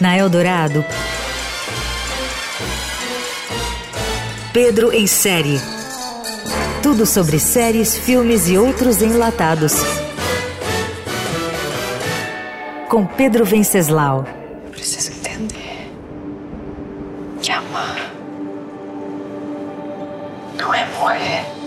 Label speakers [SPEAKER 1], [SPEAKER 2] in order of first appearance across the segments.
[SPEAKER 1] Na Eldorado, Pedro em série. Tudo sobre séries, filmes e outros enlatados. Com Pedro Venceslau.
[SPEAKER 2] Preciso entender que amar não é morrer.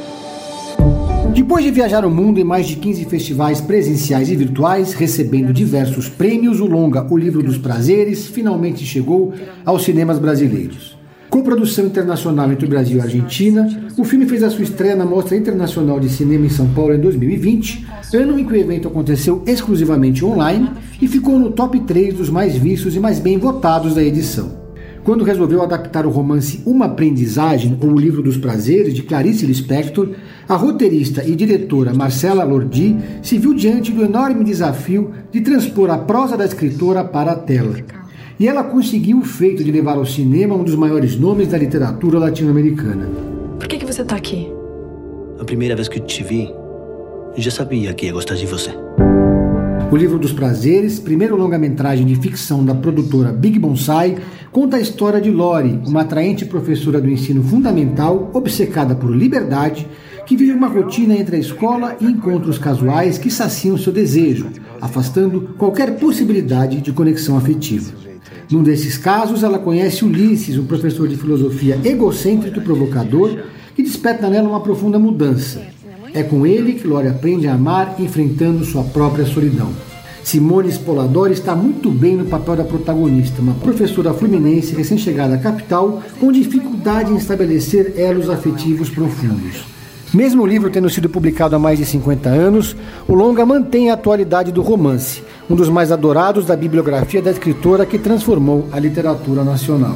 [SPEAKER 3] Depois de viajar o mundo em mais de 15 festivais presenciais e virtuais, recebendo diversos prêmios, o longa O Livro dos Prazeres finalmente chegou aos cinemas brasileiros. Com produção internacional entre o Brasil e a Argentina, o filme fez a sua estreia na Mostra Internacional de Cinema em São Paulo em 2020, ano em que o evento aconteceu exclusivamente online e ficou no top 3 dos mais vistos e mais bem votados da edição. Quando resolveu adaptar o romance Uma Aprendizagem, ou O Livro dos Prazeres, de Clarice Lispector, a roteirista e diretora Marcela Lordi se viu diante do enorme desafio de transpor a prosa da escritora para a tela. E ela conseguiu o feito de levar ao cinema um dos maiores nomes da literatura latino-americana.
[SPEAKER 2] Por que, que você tá aqui?
[SPEAKER 4] A primeira vez que te vi, já sabia que ia gostar de você.
[SPEAKER 3] O Livro dos Prazeres, primeiro longa-metragem de ficção da produtora Big Bonsai, conta a história de Lori, uma atraente professora do ensino fundamental, obcecada por liberdade, que vive uma rotina entre a escola e encontros casuais que saciam seu desejo, afastando qualquer possibilidade de conexão afetiva. Num desses casos, ela conhece Ulisses, um professor de filosofia egocêntrico e provocador, que desperta nela uma profunda mudança. É com ele que Lore aprende a amar, enfrentando sua própria solidão. Simone Spolador está muito bem no papel da protagonista, uma professora fluminense recém-chegada à capital, com dificuldade em estabelecer elos afetivos profundos. Mesmo o livro tendo sido publicado há mais de 50 anos, o longa mantém a atualidade do romance, um dos mais adorados da bibliografia da escritora que transformou a literatura nacional.